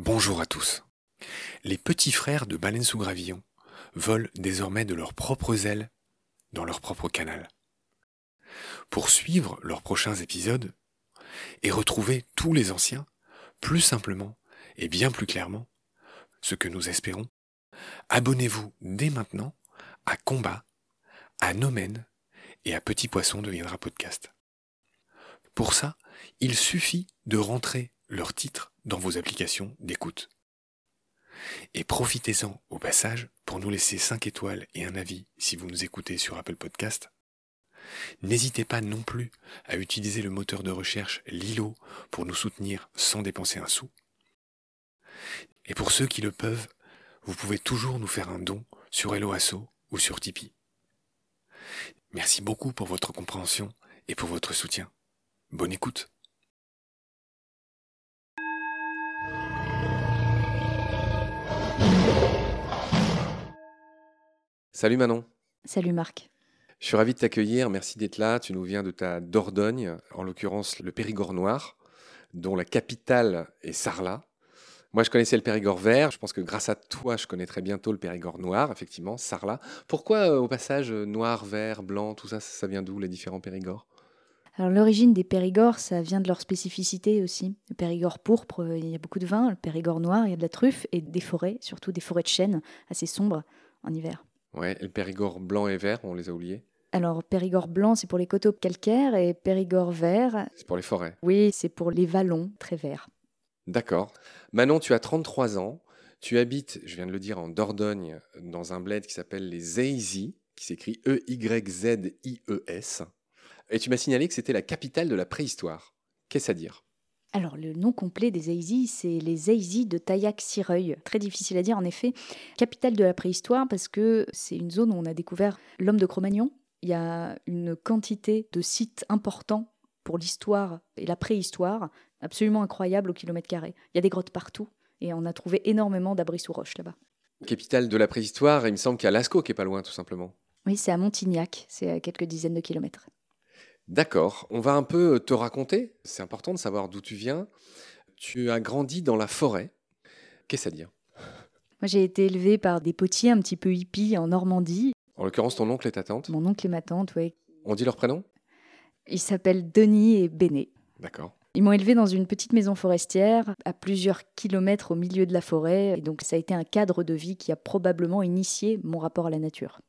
Bonjour à tous. Les petits frères de baleines sous gravillon volent désormais de leurs propres ailes dans leur propre canal. Pour suivre leurs prochains épisodes et retrouver tous les anciens, plus simplement et bien plus clairement, ce que nous espérons, abonnez-vous dès maintenant à Combat, à Nomen et à Petit Poisson deviendra podcast. Pour ça, il suffit de rentrer leur titre dans vos applications d'écoute. Et profitez-en au passage pour nous laisser 5 étoiles et un avis si vous nous écoutez sur Apple Podcast. N'hésitez pas non plus à utiliser le moteur de recherche Lilo pour nous soutenir sans dépenser un sou. Et pour ceux qui le peuvent, vous pouvez toujours nous faire un don sur Helloasso ou sur Tipeee. Merci beaucoup pour votre compréhension et pour votre soutien. Bonne écoute. Salut Manon. Salut Marc. Je suis ravi de t'accueillir. Merci d'être là. Tu nous viens de ta Dordogne, en l'occurrence le Périgord noir, dont la capitale est Sarlat. Moi, je connaissais le Périgord vert. Je pense que grâce à toi, je connaîtrai bientôt le Périgord noir, effectivement, Sarlat. Pourquoi, euh, au passage, euh, noir, vert, blanc, tout ça, ça vient d'où, les différents Périgords? Alors, l'origine des Périgords, ça vient de leur spécificité aussi. Le Périgord pourpre, euh, il y a beaucoup de vin. Le Périgord noir, il y a de la truffe et des forêts, surtout des forêts de chênes assez sombres en hiver. Ouais, et le Périgord blanc et vert, on les a oubliés alors, Périgord blanc, c'est pour les coteaux calcaires et Périgord vert. C'est pour les forêts. Oui, c'est pour les vallons très verts. D'accord. Manon, tu as 33 ans. Tu habites, je viens de le dire, en Dordogne, dans un bled qui s'appelle les Eizy, qui s'écrit E-Y-Z-I-E-S. Et tu m'as signalé que c'était la capitale de la préhistoire. Qu'est-ce à dire? Alors, le nom complet des Eizy, c'est les Eizy de Taillac-Sireuil. Très difficile à dire, en effet. Capitale de la préhistoire, parce que c'est une zone où on a découvert l'homme de Cro-Magnon, il y a une quantité de sites importants pour l'histoire et la préhistoire absolument incroyable au kilomètre carré. Il y a des grottes partout et on a trouvé énormément d'abris sous roche là-bas. Capitale de la préhistoire, il me semble qu'il y a Lascaux qui est pas loin tout simplement. Oui, c'est à Montignac, c'est à quelques dizaines de kilomètres. D'accord, on va un peu te raconter, c'est important de savoir d'où tu viens. Tu as grandi dans la forêt. Qu'est-ce à dire? Moi, j'ai été élevée par des potiers un petit peu hippies en Normandie. En l'occurrence, ton oncle et ta tante? Mon oncle et ma tante, oui. On dit leur prénom? Ils s'appellent Denis et Béné. D'accord. Ils m'ont élevé dans une petite maison forestière à plusieurs kilomètres au milieu de la forêt. Et donc, ça a été un cadre de vie qui a probablement initié mon rapport à la nature.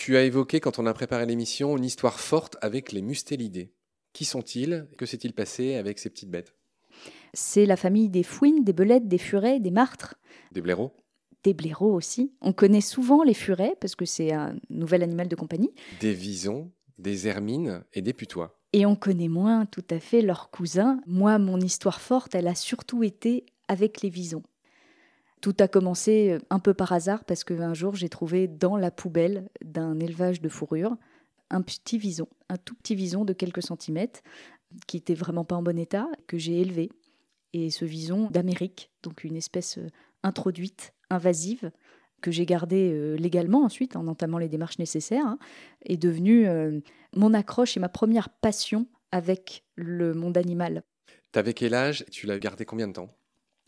Tu as évoqué, quand on a préparé l'émission, une histoire forte avec les mustélidés. Qui sont-ils Que s'est-il passé avec ces petites bêtes? C'est la famille des fouines, des belettes, des furets, des martres. Des blaireaux? Des blaireaux aussi. On connaît souvent les furets parce que c'est un nouvel animal de compagnie. Des visons, des hermines et des putois. Et on connaît moins tout à fait leurs cousins. Moi, mon histoire forte, elle a surtout été avec les visons. Tout a commencé euh, un peu par hasard parce qu'un jour, j'ai trouvé dans la poubelle d'un élevage de fourrure un petit vison, un tout petit vison de quelques centimètres qui était vraiment pas en bon état, que j'ai élevé. Et ce vison d'Amérique, donc une espèce euh, introduite invasive que j'ai gardée euh, légalement ensuite en entamant les démarches nécessaires, hein, est devenue euh, mon accroche et ma première passion avec le monde animal. T'avais quel âge? Tu l'as gardé combien de temps?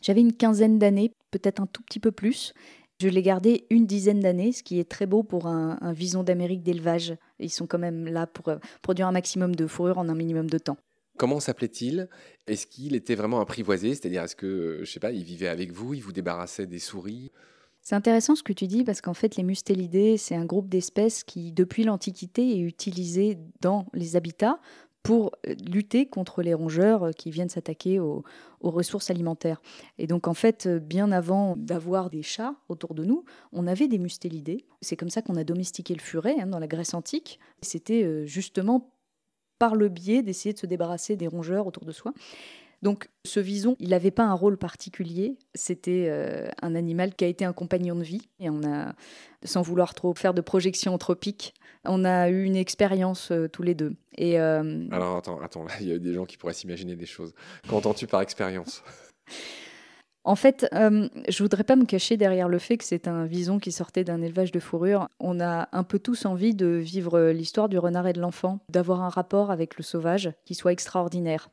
J'avais une quinzaine d'années, peut-être un tout petit peu plus. Je l'ai gardé une dizaine d'années, ce qui est très beau pour un, un vison d'Amérique d'élevage. Ils sont quand même là pour euh, produire un maximum de fourrure en un minimum de temps. Comment s'appelait-il? Est-ce qu'il était vraiment apprivoisé? C'est-à-dire, est-ce que, je sais pas, il vivait avec vous, il vous débarrassait des souris? C'est intéressant ce que tu dis parce qu'en fait, les mustélidés, c'est un groupe d'espèces qui, depuis l'Antiquité, est utilisé dans les habitats pour euh, lutter contre les rongeurs qui viennent s'attaquer aux, ressources alimentaires. Et donc en fait, bien avant d'avoir des chats autour de nous, on avait des mustélidés. C'est comme ça qu'on a domestiqué le furet hein, dans la Grèce antique. C'était euh, justement par le biais d'essayer de se débarrasser des rongeurs autour de soi. Donc ce vison, il n'avait pas un rôle particulier, c'était euh, un animal qui a été un compagnon de vie, et on a, sans vouloir trop faire de projections anthropiques, on a eu une expérience euh, tous les deux. Et, euh, Alors attends, attends, il y a des gens qui pourraient s'imaginer des choses. Qu'entends-tu par expérience? En fait, euh, je voudrais pas me cacher derrière le fait que c'est un vison qui sortait d'un élevage de fourrure. On a un peu tous envie de vivre l'histoire du renard et de l'enfant, d'avoir un rapport avec le sauvage qui soit extraordinaire.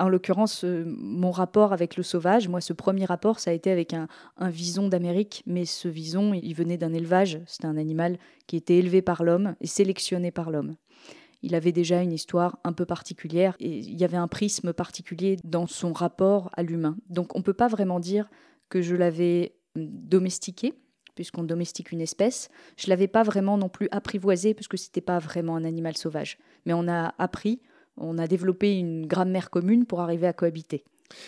En l'occurrence, euh, mon rapport avec le sauvage, moi, ce premier rapport, ça a été avec un, vison d'Amérique, mais ce vison, il venait d'un élevage. C'était un animal qui était élevé par l'homme et sélectionné par l'homme. Il avait déjà une histoire un peu particulière et il y avait un prisme particulier dans son rapport à l'humain. Donc, on ne peut pas vraiment dire que je l'avais domestiqué, puisqu'on domestique une espèce. Je l'avais pas vraiment non plus apprivoisé, puisque c'était pas vraiment un animal sauvage. Mais on a appris on a développé une grammaire commune pour arriver à cohabiter.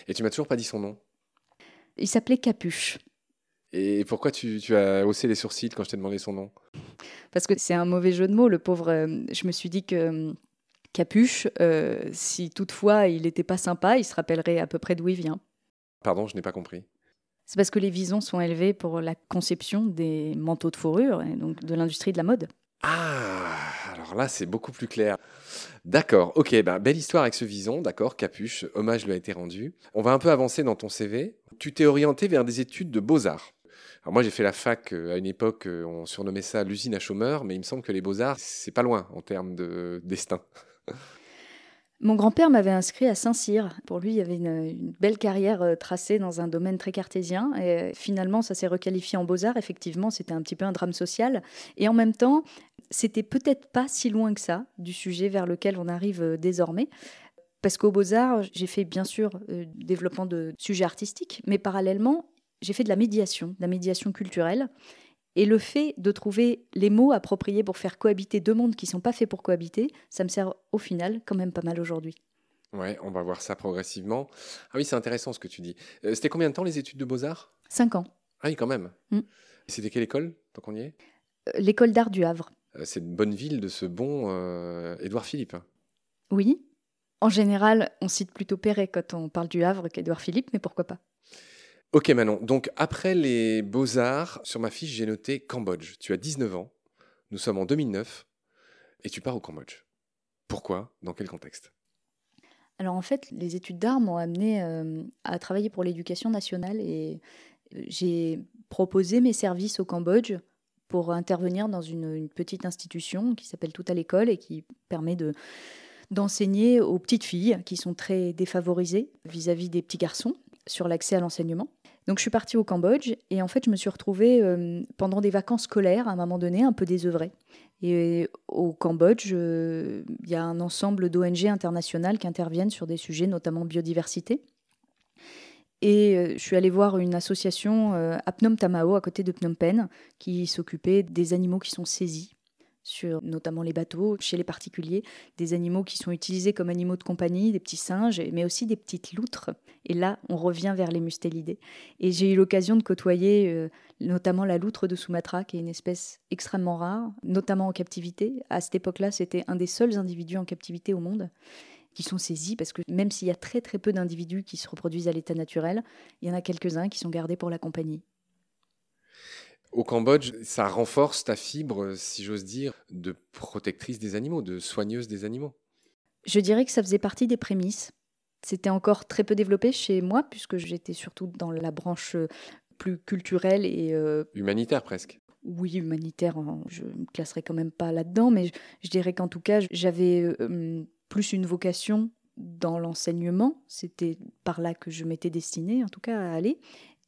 Et tu m'as toujours pas dit son nom Il s'appelait Capuche. Et pourquoi tu, as haussé les sourcils quand je t'ai demandé son nom? Parce que c'est un mauvais jeu de mots, le pauvre. Euh, je me suis dit que euh, Capuche, euh, si toutefois il n'était pas sympa, il se rappellerait à peu près d'où il vient. Pardon, je n'ai pas compris. C'est parce que les visons sont élevés pour la conception des manteaux de fourrure, et donc de l'industrie de la mode. Ah, alors là, c'est beaucoup plus clair. D'accord, ok, ben, belle histoire avec ce vison, d'accord, capuche, hommage lui a été rendu. On va un peu avancer dans ton CV. Tu t'es orienté vers des études de beaux-arts. Alors moi, j'ai fait la fac euh, à une époque, euh, on surnommait ça l'usine à chômeurs, mais il me semble que les beaux-arts, c'est pas loin en termes de destin. Mon grand-père m'avait inscrit à Saint-Cyr. Pour lui, il y avait une, belle carrière euh, tracée dans un domaine très cartésien. Et finalement, ça s'est requalifié en beaux-arts. Effectivement, c'était un petit peu un drame social. Et en même temps, c'était peut-être pas si loin que ça du sujet vers lequel on arrive euh, désormais. Parce qu'au Beaux-Arts, j'ai fait bien sûr euh, développement de sujets artistiques, mais parallèlement, j'ai fait de la médiation, de la médiation culturelle. Et le fait de trouver les mots appropriés pour faire cohabiter deux mondes qui ne sont pas faits pour cohabiter, ça me sert au final quand même pas mal aujourd'hui. Ouais, on va voir ça progressivement. Ah oui, c'est intéressant ce que tu dis. Euh, c'était combien de temps les études de beaux-arts? Cinq ans. Ah oui, quand même. Mm. C'était quelle école, tant qu'on y est? Euh, L'école d'art du Havre. Euh, c'est une bonne ville de ce bon Édouard Philippe. Oui. En général, on cite plutôt Perret quand on parle du Havre qu'Édouard Philippe, mais pourquoi pas? Ok Manon, donc après les beaux-arts, sur ma fiche j'ai noté Cambodge. Tu as 19 ans, nous sommes en 2009, et tu pars au Cambodge. Pourquoi? Dans quel contexte? Alors en fait, les études d'art m'ont amené euh, à travailler pour l'éducation nationale et euh, j'ai proposé mes services au Cambodge pour intervenir dans une, petite institution qui s'appelle Tout à l'école et qui permet de d'enseigner aux petites filles qui sont très défavorisées vis à -vis des petits garçons sur l'accès à l'enseignement. Donc je suis partie au Cambodge et en fait je me suis retrouvée euh, pendant des vacances scolaires à un moment donné un peu désœuvrée. Et au Cambodge, euh, il y a un ensemble d'ONG internationales qui interviennent sur des sujets notamment biodiversité. Et euh, je suis allée voir une association à Tamao, à côté de Phnom Penh, qui s'occupait des animaux qui sont saisis sur notamment les bateaux, chez les particuliers, des animaux qui sont utilisés comme animaux de compagnie, des petits singes, mais aussi des petites loutres. Et là, on revient vers les mustélidés. Et j'ai eu l'occasion de côtoyer euh, notamment la loutre de Sumatra, qui est une espèce extrêmement rare, notamment en captivité. À cette époque-là, c'était un des seuls individus en captivité au monde qui sont saisis, parce que même s'il y a très très peu d'individus qui se reproduisent à l'état naturel, il y en a quelques-uns qui sont gardés pour la compagnie. Au Cambodge, ça renforce ta fibre, si j'ose dire, de protectrice des animaux, de soigneuse des animaux. Je dirais que ça faisait partie des prémices. C'était encore très peu développé chez moi, puisque j'étais surtout dans la branche euh, plus culturelle et... Euh, humanitaire presque. Oui, humanitaire, je ne me classerai quand même pas là-dedans, mais je, dirais qu'en tout cas, j'avais euh, plus une vocation dans l'enseignement. C'était par là que je m'étais destinée, en tout cas, à aller.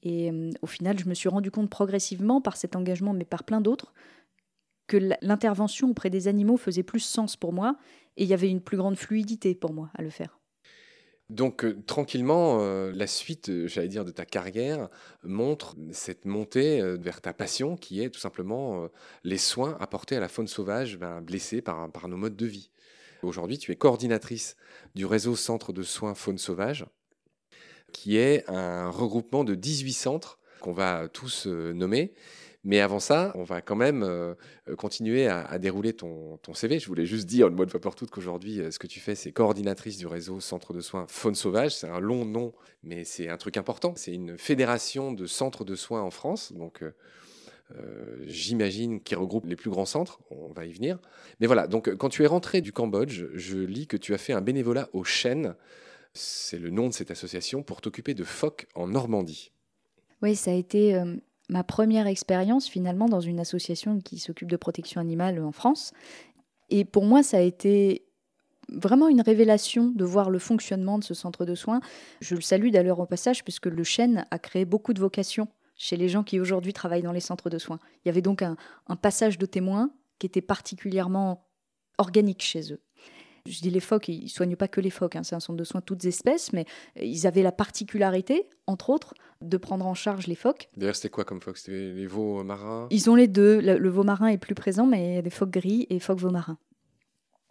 Et euh, au final, je me suis rendu compte progressivement, par cet engagement, mais par plein d'autres, que l'intervention auprès des animaux faisait plus sens pour moi et il y avait une plus grande fluidité pour moi à le faire. Donc euh, tranquillement, euh, la suite, j'allais dire, de ta carrière montre cette montée vers ta passion qui est tout simplement les soins apportés à la faune sauvage ben, blessée par, par nos modes de vie. Aujourd'hui, tu es coordinatrice du réseau Centre de soins faune sauvage qui est un regroupement de 18 centres qu'on va tous euh, nommer. Mais avant ça, on va quand même euh, continuer à, dérouler ton, CV. Je voulais juste dire une bonne fois pour toutes qu'aujourd'hui, euh, ce que tu fais, c'est coordinatrice du réseau Centre de soins Faune Sauvage. C'est un long nom, mais c'est un truc important. C'est une fédération de centres de soins en France. Donc, j'imagine qu'il regroupe les plus grands centres. On va y venir. Mais voilà, donc quand tu es rentré du Cambodge, je lis que tu as fait un bénévolat aux chênes c'est le nom de cette association, pour t'occuper de phoques en Normandie. Oui, ça a été euh, ma première expérience finalement dans une association qui s'occupe de protection animale en France. Et pour moi, ça a été vraiment une révélation de voir le fonctionnement de ce centre de soins. Je le salue d'ailleurs au passage, puisque le chêne a créé beaucoup de vocations chez les gens qui aujourd'hui travaillent dans les centres de soins. Il y avait donc un, passage de témoins qui était particulièrement organique chez eux. Je dis les phoques, ils ne soignent pas que les phoques, hein, c'est un centre de soins toutes espèces, mais ils avaient la particularité, entre autres, de prendre en charge les phoques. D'ailleurs, c'était quoi comme phoques? C'était les veaux marins? Ils ont les deux. Le, veau marin est plus présent, mais il y a des phoques gris et phoques veaux marins.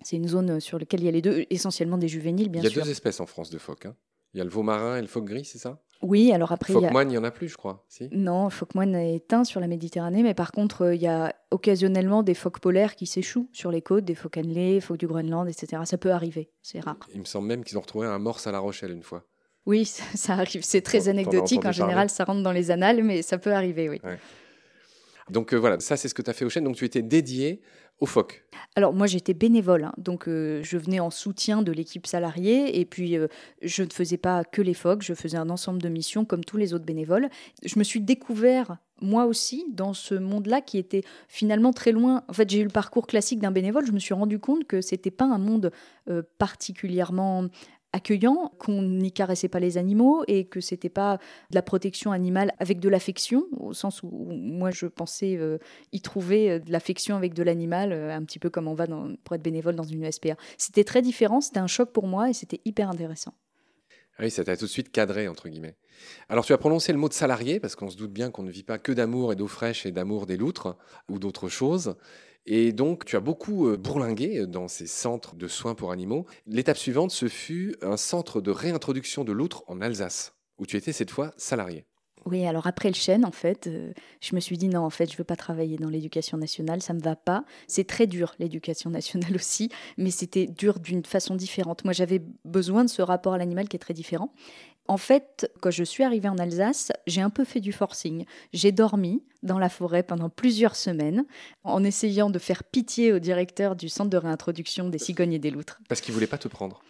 C'est une zone sur laquelle il y a les deux, essentiellement des juvéniles, bien sûr. Il y a deux espèces en France de phoques. Hein. Il y a le veau marin et le phoque gris, c'est ça? Oui, alors après. Phoque moine, il n'y en a plus, je crois. Si non, phoque moine est éteint sur la Méditerranée, mais par contre, euh, il y a occasionnellement des phoques polaires qui s'échouent sur les côtes, des phoques annelés, phoques du Groenland, etc. Ça peut arriver, c'est rare. Il me semble même qu'ils ont retrouvé un morse à La Rochelle une fois. Oui, ça, arrive. C'est très anecdotique. En général, ça rentre dans les annales, mais ça peut arriver, oui. Donc euh, voilà, ça c'est ce que tu as fait au chêne. Donc tu étais dédié Alors moi j'étais bénévole, hein. donc euh, je venais en soutien de l'équipe salariée et puis euh, je ne faisais pas que les phoques, je faisais un ensemble de missions comme tous les autres bénévoles. Je me suis découvert moi aussi dans ce monde-là qui était finalement très loin. En fait j'ai eu le parcours classique d'un bénévole, je me suis rendu compte que c'était pas un monde particulièrement accueillant, qu'on n'y caressait pas les animaux et que c'était pas de la protection animale avec de l'affection, au sens où, moi je pensais euh, y trouver euh, de l'affection avec de l'animal, euh, un petit peu comme on va dans, pour être bénévole dans une SPA. C'était très différent, c'était un choc pour moi et c'était hyper intéressant. Ah oui, ça t'a tout de suite cadré, entre guillemets. Alors, tu as prononcé le mot de salarié, parce qu'on se doute bien qu'on ne vit pas que d'amour et d'eau fraîche et d'amour des loutres ou d'autres choses. Et donc, tu as beaucoup bourlingué dans ces centres de soins pour animaux. L'étape suivante, ce fut un centre de réintroduction de l'outre en Alsace, où tu étais cette fois salarié. Oui, alors après le chêne, en fait, euh, je me suis dit non, en fait, je veux pas travailler dans l'éducation nationale, ça me va pas. C'est très dur l'éducation nationale aussi, mais c'était dur d'une façon différente. Moi, j'avais besoin de ce rapport à l'animal qui est très différent. En fait, quand je suis arrivée en Alsace, j'ai un peu fait du forcing. J'ai dormi dans la forêt pendant plusieurs semaines en essayant de faire pitié au directeur du centre de réintroduction des cigognes et des loutres. Parce qu'il voulait pas te prendre.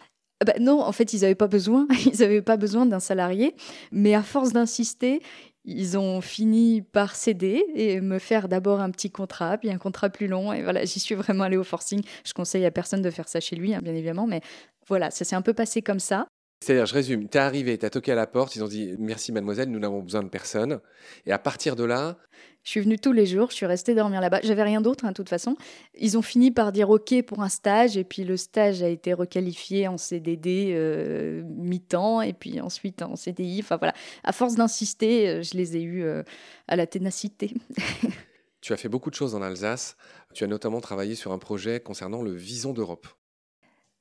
Bah non, en fait, ils n'avaient pas besoin. Ils pas besoin d'un salarié. Mais à force d'insister, ils ont fini par céder et me faire d'abord un petit contrat, puis un contrat plus long. Et voilà, j'y suis vraiment allée au forcing. Je conseille à personne de faire ça chez lui, hein, bien évidemment. Mais voilà, ça s'est un peu passé comme ça. C'est-à-dire, je résume, tu es arrivé, tu as toqué à la porte, ils ont dit merci mademoiselle, nous n'avons besoin de personne. Et à partir de là... Je suis venue tous les jours, je suis restée dormir là-bas. J'avais rien d'autre, hein, de toute façon. Ils ont fini par dire OK pour un stage, et puis le stage a été requalifié en CDD euh, mi-temps, et puis ensuite en CDI. Enfin voilà, à force d'insister, euh, je les ai eus euh, à la ténacité. tu as fait beaucoup de choses en Alsace. Tu as notamment travaillé sur un projet concernant le vison d'Europe.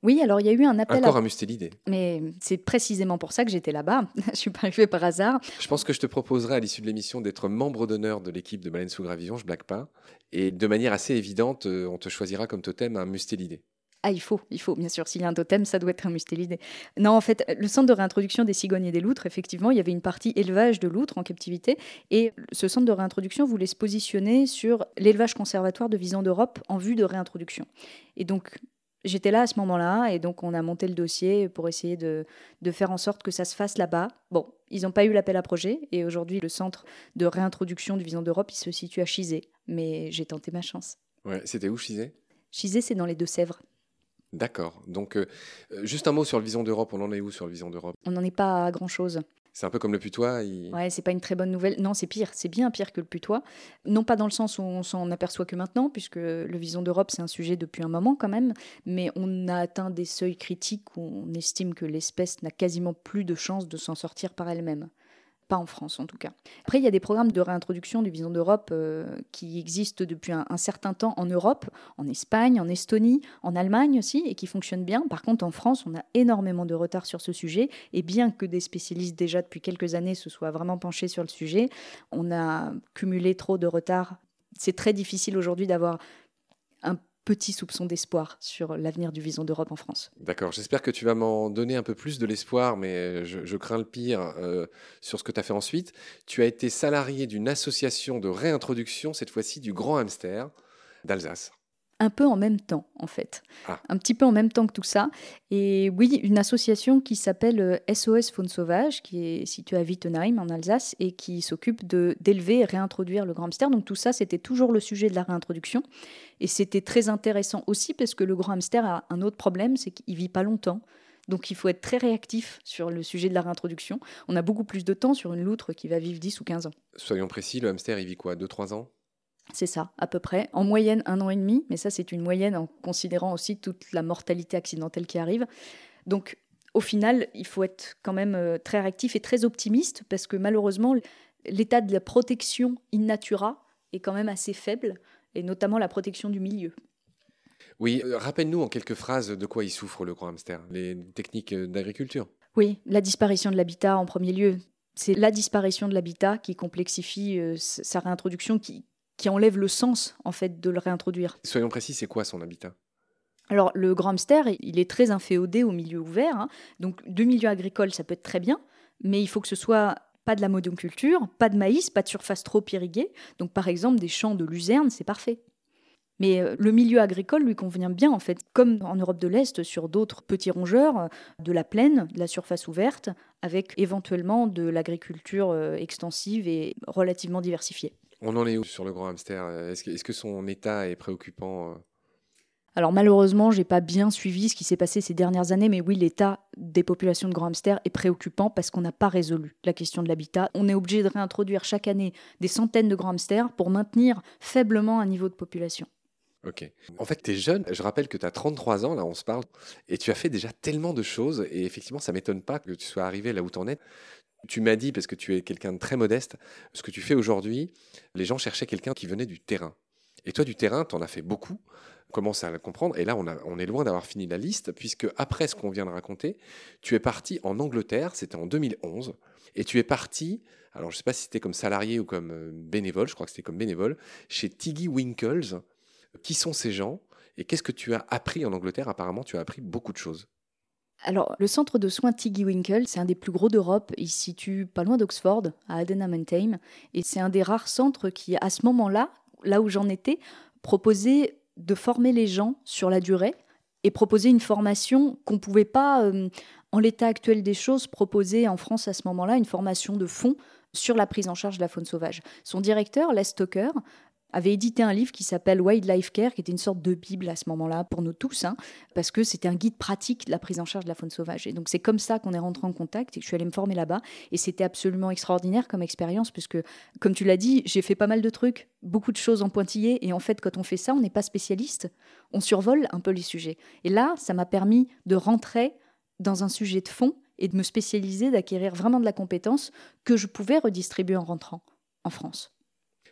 Oui, alors il y a eu un appel. Encore à... un mustélidé. Mais c'est précisément pour ça que j'étais là-bas. je suis pas arrivée par hasard. Je pense que je te proposerai à l'issue de l'émission d'être membre d'honneur de l'équipe de Baleine sous Gravillon, je blague pas. Et de manière assez évidente, euh, on te choisira comme totem un mustélidé. Ah, il faut, il faut, bien sûr. S'il y a un totem, ça doit être un mustélidé. Non, en fait, le centre de réintroduction des cigognes et des loutres, effectivement, il y avait une partie élevage de loutres en captivité. Et ce centre de réintroduction voulait se positionner sur l'élevage conservatoire de visants d'Europe en vue de réintroduction. Et donc, J'étais là à ce moment-là et donc on a monté le dossier pour essayer de, de faire en sorte que ça se fasse là-bas. Bon, ils n'ont pas eu l'appel à projet et aujourd'hui le centre de réintroduction du Vison d'Europe, il se situe à Chizé, mais j'ai tenté ma chance. Ouais, c'était où Chizé? Chizé, c'est dans les Deux-Sèvres. D'accord. Donc, euh, juste un mot sur le Vison d'Europe. On en est où sur le Vison d'Europe? On n'en est pas à grand-chose. C'est un peu comme le putois. Il... Ouais, c'est pas une très bonne nouvelle. Non, c'est pire. C'est bien pire que le putois. Non pas dans le sens où on s'en aperçoit que maintenant, puisque le Vison d'Europe, c'est un sujet depuis un moment quand même, mais on a atteint des seuils critiques où on estime que l'espèce n'a quasiment plus de chances de s'en sortir par elle-même pas en France en tout cas. Après, il y a des programmes de réintroduction du vison d'Europe euh, qui existent depuis un, certain temps en Europe, en Espagne, en Estonie, en Allemagne aussi, et qui fonctionnent bien. Par contre, en France, on a énormément de retard sur ce sujet, et bien que des spécialistes déjà depuis quelques années se soient vraiment penchés sur le sujet, on a cumulé trop de retard. C'est très difficile aujourd'hui d'avoir un petit soupçon d'espoir sur l'avenir du Vison d'Europe en France. D'accord, j'espère que tu vas m'en donner un peu plus de l'espoir, mais je, crains le pire euh, sur ce que tu as fait ensuite. Tu as été salarié d'une association de réintroduction, cette fois-ci du Grand Hamster d'Alsace. Un peu en même temps, en fait. Ah. Un petit peu en même temps que tout ça. Et oui, une association qui s'appelle SOS Faune Sauvage, qui est située à Wittenheim, en Alsace, et qui s'occupe d'élever et réintroduire le grand hamster. Donc tout ça, c'était toujours le sujet de la réintroduction. Et c'était très intéressant aussi parce que le grand hamster a un autre problème, c'est qu'il vit pas longtemps. Donc il faut être très réactif sur le sujet de la réintroduction. On a beaucoup plus de temps sur une loutre qui va vivre 10 ou 15 ans. Soyons précis, le hamster, il vit quoi? 2-3 ans? C'est ça, à peu près. En moyenne, un an et demi, mais ça, c'est une moyenne en considérant aussi toute la mortalité accidentelle qui arrive. Donc, au final, il faut être quand même euh, très réactif et très optimiste parce que malheureusement, l'état de la protection in natura est quand même assez faible, et notamment la protection du milieu. Oui, euh, rappelle-nous en quelques phrases de quoi il souffre, le grand hamster. Les techniques euh, d'agriculture. Oui, la disparition de l'habitat en premier lieu. C'est la disparition de l'habitat qui complexifie euh, sa réintroduction, qui, qui enlève le sens en fait de le réintroduire. Soyons précis, c'est quoi son habitat? Alors, le grand hamster, il est très inféodé au milieu ouvert. hein. Donc, de milieu agricole, ça peut être très bien, mais il faut que ce soit pas de la monoculture, pas de maïs, pas de surface trop irriguée. Donc, par exemple, des champs de luzerne, c'est parfait. Mais euh, le milieu agricole lui convient bien, en fait, comme en Europe de l'Est, sur d'autres petits rongeurs, euh, de la plaine, de la surface ouverte, avec éventuellement de l'agriculture euh, extensive et relativement diversifiée. On en est où sur le grand hamster Est-ce que, est-ce que son état est préoccupant euh? Alors malheureusement, j'ai pas bien suivi ce qui s'est passé ces dernières années, mais oui, l'état des populations de grands hamsters est préoccupant parce qu'on n'a pas résolu la question de l'habitat. On est obligé de réintroduire chaque année des centaines de grands hamsters pour maintenir faiblement un niveau de population. Ok. En fait, tu es jeune. Je rappelle que tu as 33 ans, là, on se parle, et tu as fait déjà tellement de choses. Et effectivement, ça m'étonne pas que tu sois arrivé là où tu en es. Tu m'as dit, parce que tu es quelqu'un de très modeste, ce que tu fais aujourd'hui, les gens cherchaient quelqu'un qui venait du terrain. Et toi, du terrain, tu en as fait beaucoup. Commence à le comprendre. Et là, on est loin d'avoir fini la liste, puisque après ce qu'on vient de raconter, tu es parti en Angleterre, c'était en 2011, et tu es parti, alors je ne sais pas si c'était comme salarié ou comme euh, bénévole, je crois que c'était comme bénévole, chez Tiggy Winkles. Qui sont ces gens? Et qu'est-ce que tu as appris en Angleterre? Apparemment, tu as appris beaucoup de choses. Alors, le centre de soins Tiggy Winkle, c'est un des plus gros d'Europe. Il se situe pas loin d'Oxford, à Adenham-on-Tame. Et c'est un des rares centres qui, à ce moment-là, là où j'en étais, proposait de former les gens sur la durée et proposer une formation qu'on ne pouvait pas, euh, en l'état actuel des choses, proposer en France à ce moment-là, une formation de fond sur la prise en charge de la faune sauvage. Son directeur, Les Stoker, avait édité un livre qui s'appelle Wildlife Care, qui était une sorte de bible à ce moment-là pour nous tous, hein, parce que c'était un guide pratique de la prise en charge de la faune sauvage. Et donc c'est comme ça qu'on est rentré en contact et que je suis allée me former là-bas. Et c'était absolument extraordinaire comme expérience, puisque comme tu l'as dit, j'ai fait pas mal de trucs, beaucoup de choses en pointillé. Et en fait, quand on fait ça, on n'est pas spécialiste, on survole un peu les sujets. Et là, ça m'a permis de rentrer dans un sujet de fond et de me spécialiser, d'acquérir vraiment de la compétence que je pouvais redistribuer en rentrant en France.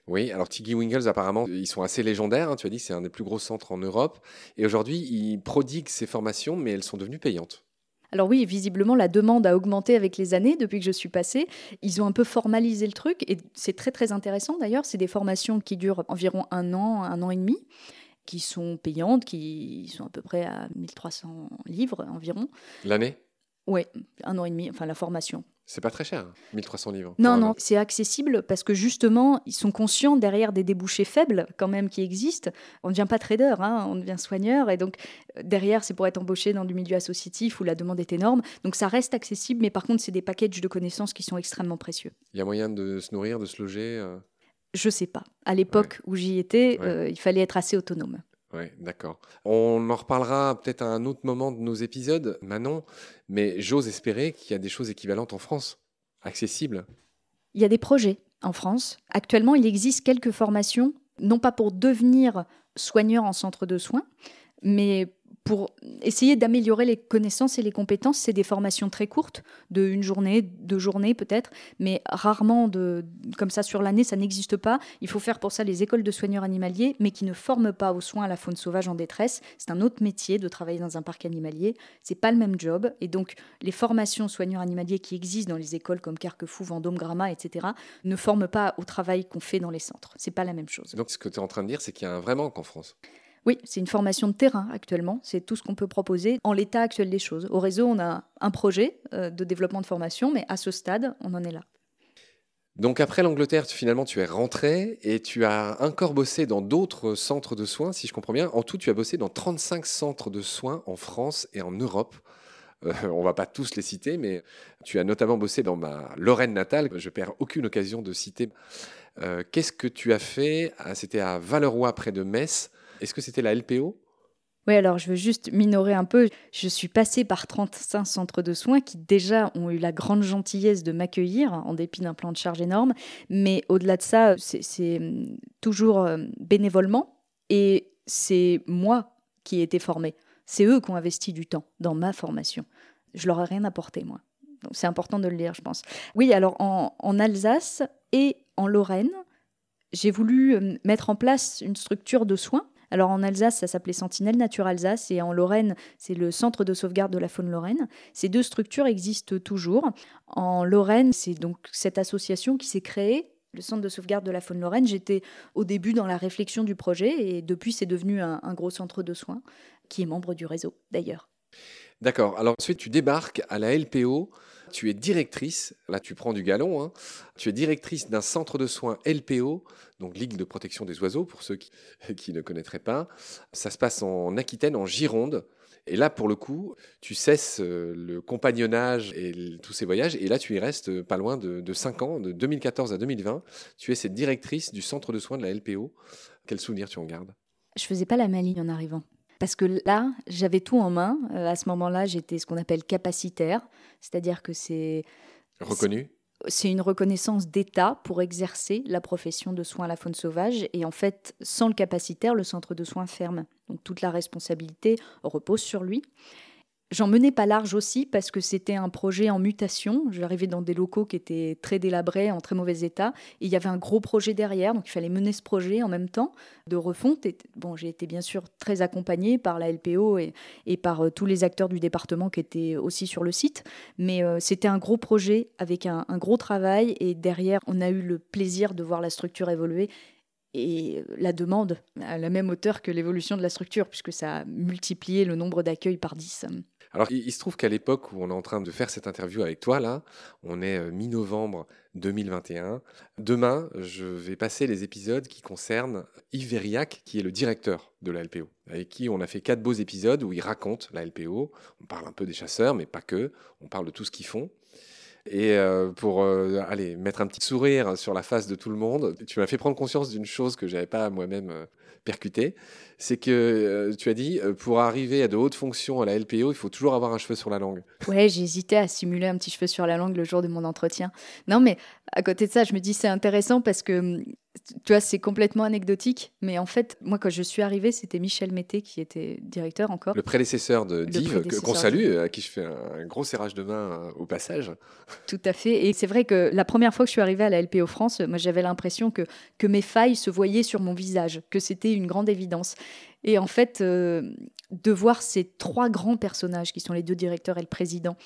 Oui, alors Tiggy Winkles, apparemment, ils sont assez légendaires. hein, tu as dit que c'est un des plus gros centres en Europe. Et aujourd'hui, ils prodiguent ces formations, mais elles sont devenues payantes. Alors oui, visiblement, la demande a augmenté avec les années depuis que je suis passée. Ils ont un peu formalisé le truc et c'est très très intéressant d'ailleurs. C'est des formations qui durent environ un an, un an et demi, qui sont payantes, qui sont à peu près à 1300 livres environ. L'année? Ouais, un an et demi, enfin la formation. C'est pas très cher, hein, 1300 livres. Non, non, c'est accessible parce que justement, ils sont conscients derrière des débouchés faibles quand même qui existent. On ne devient pas trader, hein, on devient soigneur et donc euh, derrière, c'est pour être embauché dans du milieu associatif où la demande est énorme. Donc ça reste accessible, mais par contre, c'est des packages de connaissances qui sont extrêmement précieux. Il y a moyen de se nourrir, de se loger. euh, Je sais pas. À l'époque où j'y étais, Ouais. euh, il fallait être assez autonome. Oui, d'accord. On en reparlera peut-être à un autre moment de nos épisodes, Manon, mais j'ose espérer qu'il y a des choses équivalentes en France, accessibles. Il y a des projets en France. Actuellement, il existe quelques formations, non pas pour devenir soigneur en centre de soins, mais pour essayer d'améliorer les connaissances et les compétences. C'est des formations très courtes, de une journée, deux journées peut-être, mais rarement de, comme ça sur l'année, ça n'existe pas. Il faut faire pour ça les écoles de soigneurs animaliers, mais qui ne forment pas aux soins à la faune sauvage en détresse. C'est un autre métier de travailler dans un parc animalier. C'est pas le même job. Et donc, les formations soigneurs animaliers qui existent dans les écoles comme Carquefou, Vendôme, Gramma, etc., ne forment pas au travail qu'on fait dans les centres. C'est pas la même chose. Donc ce que tu es en train de dire, c'est qu'il y a un vrai manque en France. Oui, c'est une formation de terrain actuellement. C'est tout ce qu'on peut proposer en l'état actuel des choses. Au réseau, on a un projet euh, de développement de formation, mais à ce stade, on en est là. Donc après l'Angleterre, finalement, tu es rentré et tu as encore bossé dans d'autres centres de soins, si je comprends bien. En tout, tu as bossé dans 35 centres de soins en France et en Europe. Euh, on va pas tous les citer, mais tu as notamment bossé dans ma Lorraine natale. Je perds aucune occasion de citer. Euh, qu'est-ce que tu as fait? C'était à Valeroy, près de Metz. Est-ce que c'était la LPO oui, alors je veux juste minorer un peu. Je suis passée par 35 centres de soins qui déjà ont eu la grande gentillesse de m'accueillir en dépit d'un plan de charge énorme. Mais au-delà de ça, c'est hum, toujours euh, bénévolement et c'est moi qui ai été formée. C'est eux qui ont investi du temps dans ma formation. Je leur ai rien apporté, moi. Donc c'est important de le lire, je pense. Oui, alors en, Alsace et en Lorraine, j'ai voulu hum, mettre en place une structure de soins alors en Alsace, ça s'appelait Sentinelle Nature Alsace et en Lorraine, c'est le Centre de sauvegarde de la faune lorraine. Ces deux structures existent toujours. En Lorraine, c'est donc cette association qui s'est créée le centre de sauvegarde de la faune lorraine, j'étais au début dans la réflexion du projet et depuis c'est devenu un, gros centre de soins qui est membre du réseau d'ailleurs. D'accord. Alors ensuite tu débarques à la LPO tu es directrice, là tu prends du galon, hein. tu es directrice d'un centre de soins LPO, donc Ligue de protection des oiseaux, pour ceux qui, ne connaîtraient pas. Ça se passe en Aquitaine, en Gironde. Et là, pour le coup, tu cesses euh, le compagnonnage et tous ces voyages. Et là, tu y restes pas loin de, de 5 ans, de 2014 à 2020. Tu es cette directrice du centre de soins de la LPO. Quel souvenir tu en gardes? Je faisais pas la maligne en arrivant. Parce que là, j'avais tout en main. Euh, à ce moment-là, j'étais ce qu'on appelle capacitaire, c'est-à-dire que c'est... Reconnu c'est une reconnaissance d'État pour exercer la profession de soins à la faune sauvage. Et en fait, sans le capacitaire, le centre de soins ferme. Donc toute la responsabilité repose sur lui. J'en menais pas large aussi parce que c'était un projet en mutation. J'arrivais dans des locaux qui étaient très délabrés, en très mauvais état. Et il y avait un gros projet derrière, donc il fallait mener ce projet en même temps de refonte. Bon, j'ai été bien sûr très accompagnée par la LPO et, par euh, tous les acteurs du département qui étaient aussi sur le site. Mais euh, c'était un gros projet avec un, un gros travail. Et derrière, on a eu le plaisir de voir la structure évoluer et la demande à la même hauteur que l'évolution de la structure, puisque ça a multiplié le nombre d'accueils par 10. Alors, il, se trouve qu'à l'époque où on est en train de faire cette interview avec toi, là, on est euh, mi-novembre 2021. Demain, je vais passer les épisodes qui concernent Yves qui est le directeur de la LPO, avec qui on a fait quatre beaux épisodes où il raconte la LPO. On parle un peu des chasseurs, mais pas que. On parle de tout ce qu'ils font. Et euh, pour euh, aller mettre un petit sourire sur la face de tout le monde, tu m'as fait prendre conscience d'une chose que j'avais pas moi-même percuté, c'est que euh, tu as dit, euh, pour arriver à de hautes fonctions à la LPO, il faut toujours avoir un cheveu sur la langue. Ouais, hésité à simuler un petit cheveu sur la langue le jour de mon entretien. Non, mais à côté de ça, je me dis c'est intéressant parce que hum, tu vois, c'est complètement anecdotique, mais en fait, moi, quand je suis arrivée, c'était Michel Mété qui était directeur encore. Le prédécesseur de Div, qu'on salue, à qui je fais un, gros serrage de main euh, au passage. Tout à fait. Et c'est vrai que la première fois que je suis arrivée à la LPO France, moi, j'avais l'impression que, que mes failles se voyaient sur mon visage, que c'était une grande évidence. Et en fait, euh, de voir ces trois grands personnages qui sont les deux directeurs et le président.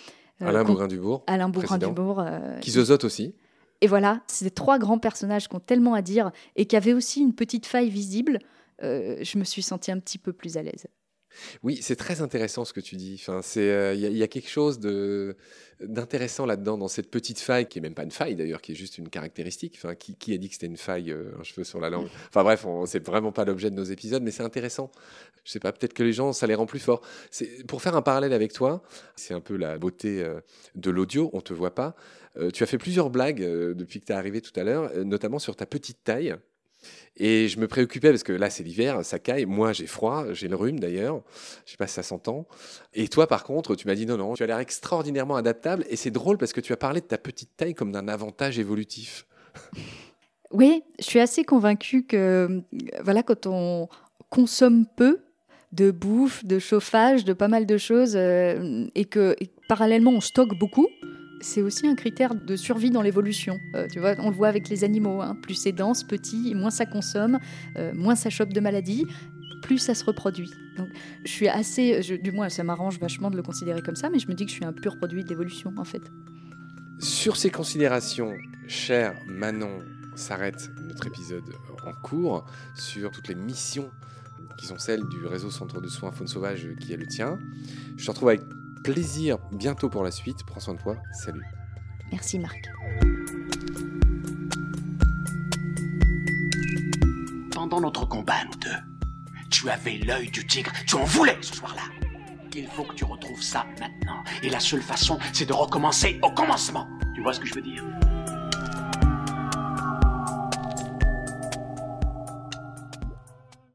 Euh, Alain Bougrain-Dubourg. Alain Bougrain-Dubourg. qui zozote aussi. Et voilà, c'est trois grands personnages qui ont tellement à dire et qui avaient aussi une petite faille visible. Euh, je me suis sentie un petit peu plus à l'aise. Oui, c'est très intéressant ce que tu dis. Euh, il y, a quelque chose d'intéressant là-dedans dans cette petite faille qui est même pas une faille d'ailleurs, qui est juste une caractéristique. Qui, a dit que c'était une faille, euh, un cheveu sur la langue? Enfin bref, c'est vraiment pas l'objet de nos épisodes, mais c'est intéressant. Je sais pas, peut-être que les gens ça les rend plus forts. Pour faire un parallèle avec toi. C'est un peu la beauté de l'audio. On te voit pas. Euh, tu as fait plusieurs blagues euh, depuis que tu es arrivé tout à l'heure, euh, notamment sur ta petite taille. Et je me préoccupais parce que là, c'est l'hiver, ça caille. Moi, j'ai froid, j'ai le rhume d'ailleurs. Je sais pas si ça s'entend. Et toi, par contre, tu m'as dit non, non, tu as l'air extraordinairement adaptable. Et c'est drôle parce que tu as parlé de ta petite taille comme d'un avantage évolutif. Oui, je suis assez convaincue que, voilà, quand on consomme peu, de bouffe, de chauffage, de pas mal de choses, et que parallèlement on stocke beaucoup, c'est aussi un critère de survie dans l'évolution. Euh, tu vois, on le voit avec les animaux. Hein. Plus c'est dense, petit, moins ça consomme, euh, moins ça chope de maladies, plus ça se reproduit. Donc, je suis assez, du moins, ça m'arrange vachement de le considérer comme ça, mais je me dis que je suis un pur produit de l'évolution, en fait. Sur ces considérations, cher Manon, s'arrête notre épisode en cours sur toutes les missions qui sont celles du réseau Centre de soins faune sauvage qui est le tien. Je te retrouve avec plaisir bientôt pour la suite. Prends soin de toi. Salut. Merci Marc. Pendant notre combat, nous deux, tu avais l'œil du tigre. Tu en voulais ce soir-là. Il faut que tu retrouves ça maintenant. Et la seule façon, c'est de recommencer au commencement. Tu vois ce que je veux dire?